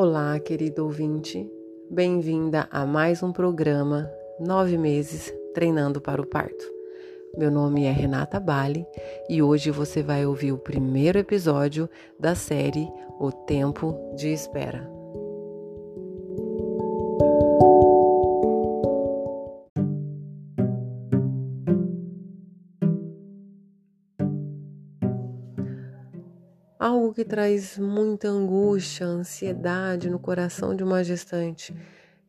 Olá, querido ouvinte, bem-vinda a mais um programa Nove Meses Treinando para o Parto. Meu nome é Renata Bali e hoje você vai ouvir o primeiro episódio da série O Tempo de Espera. Que traz muita angústia, ansiedade no coração de uma gestante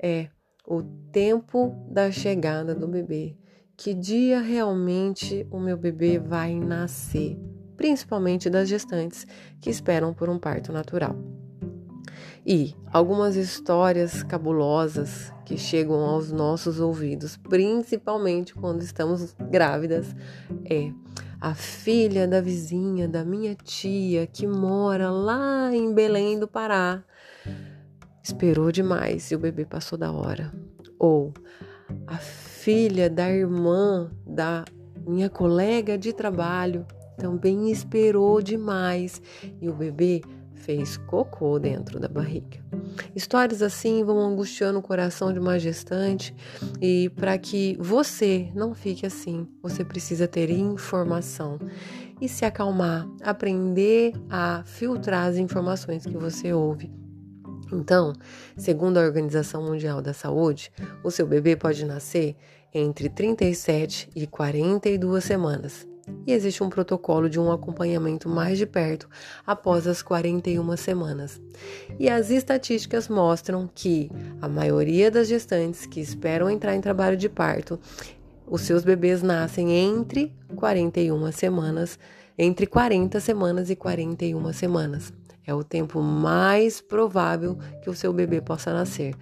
é o tempo da chegada do bebê. Que dia realmente o meu bebê vai nascer? Principalmente das gestantes que esperam por um parto natural. E algumas histórias cabulosas que chegam aos nossos ouvidos, principalmente quando estamos grávidas, é a filha da vizinha, da minha tia, que mora lá em Belém do Pará, esperou demais e o bebê passou da hora. Ou a filha da irmã da minha colega de trabalho também esperou demais e o bebê fez cocô dentro da barriga. Histórias assim vão angustiando o coração de uma gestante e para que você não fique assim, você precisa ter informação e se acalmar, aprender a filtrar as informações que você ouve. Então, segundo a Organização Mundial da Saúde, o seu bebê pode nascer entre 37 e 42 semanas e existe um protocolo de um acompanhamento mais de perto após as 41 semanas. E as estatísticas mostram que a maioria das gestantes que esperam entrar em trabalho de parto, os seus bebês nascem entre 41 semanas, entre 40 semanas e 41 semanas. É o tempo mais provável que o seu bebê possa nascer.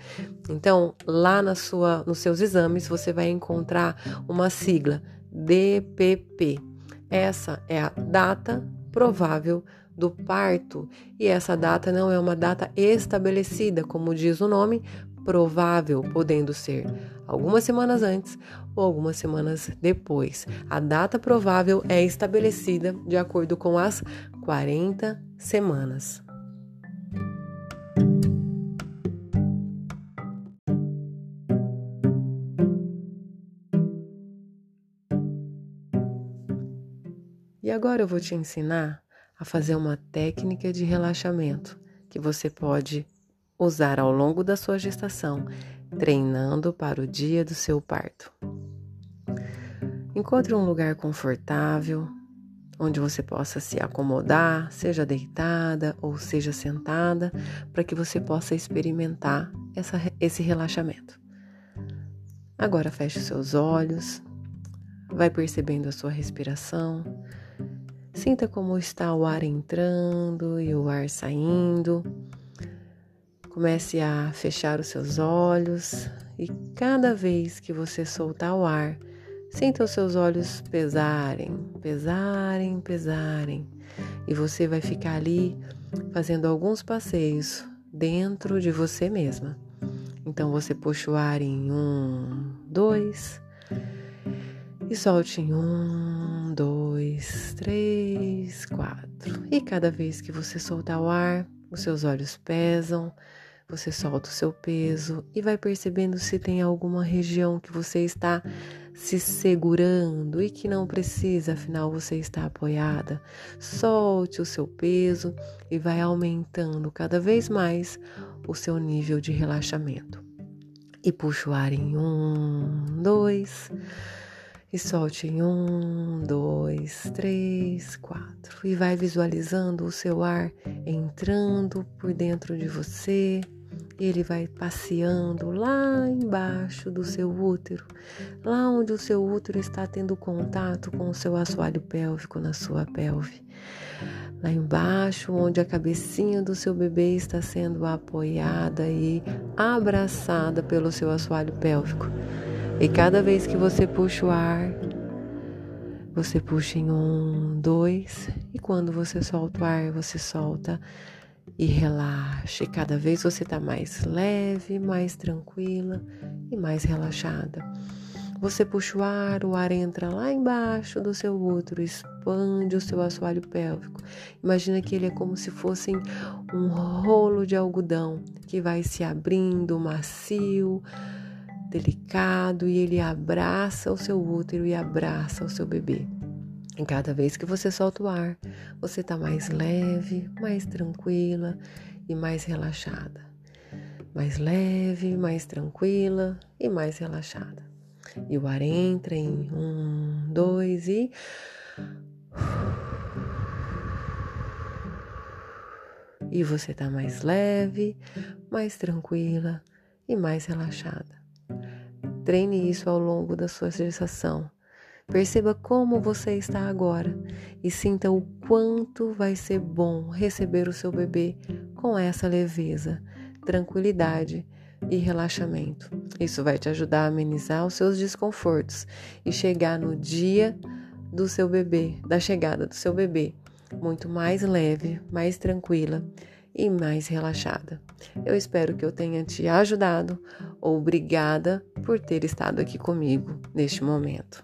Então, lá na sua, nos seus exames, você vai encontrar uma sigla DPP essa é a data provável do parto e essa data não é uma data estabelecida, como diz o nome, provável, podendo ser algumas semanas antes ou algumas semanas depois. A data provável é estabelecida de acordo com as 40 semanas. E agora eu vou te ensinar a fazer uma técnica de relaxamento que você pode usar ao longo da sua gestação, treinando para o dia do seu parto. Encontre um lugar confortável, onde você possa se acomodar, seja deitada ou seja sentada, para que você possa experimentar essa, esse relaxamento. Agora feche seus olhos, vai percebendo a sua respiração, Sinta como está o ar entrando e o ar saindo. Comece a fechar os seus olhos e cada vez que você soltar o ar, sinta os seus olhos pesarem, pesarem, pesarem. E você vai ficar ali fazendo alguns passeios dentro de você mesma. Então você puxa o ar em um, dois e solte em um, dois, três, quatro. E cada vez que você soltar o ar, os seus olhos pesam, você solta o seu peso e vai percebendo se tem alguma região que você está se segurando e que não precisa, afinal você está apoiada. Solte o seu peso e vai aumentando cada vez mais o seu nível de relaxamento. E puxa o ar em um, dois e solte em um, dois, três, quatro. E vai visualizando o seu ar entrando por dentro de você. Ele vai passeando lá embaixo do seu útero, lá onde o seu útero está tendo contato com o seu assoalho pélvico na sua pelve. Lá embaixo, onde a cabecinha do seu bebê está sendo apoiada e abraçada pelo seu assoalho pélvico. E cada vez que você puxa o ar, você puxa em um, dois, e quando você solta o ar, você solta e relaxa. E cada vez você está mais leve, mais tranquila e mais relaxada. Você puxa o ar, o ar entra lá embaixo do seu útero, expande o seu assoalho pélvico. Imagina que ele é como se fosse um rolo de algodão que vai se abrindo, macio, delicado, e ele abraça o seu útero e abraça o seu bebê. E cada vez que você solta o ar, você está mais leve, mais tranquila e mais relaxada. Mais leve, mais tranquila e mais relaxada. E o ar entra em um, dois e. E você está mais leve, mais tranquila e mais relaxada. Treine isso ao longo da sua gestação. Perceba como você está agora e sinta o quanto vai ser bom receber o seu bebê com essa leveza, tranquilidade e relaxamento. Isso vai te ajudar a amenizar os seus desconfortos e chegar no dia do seu bebê, da chegada do seu bebê, muito mais leve, mais tranquila e mais relaxada. Eu espero que eu tenha te ajudado. Obrigada por ter estado aqui comigo neste momento.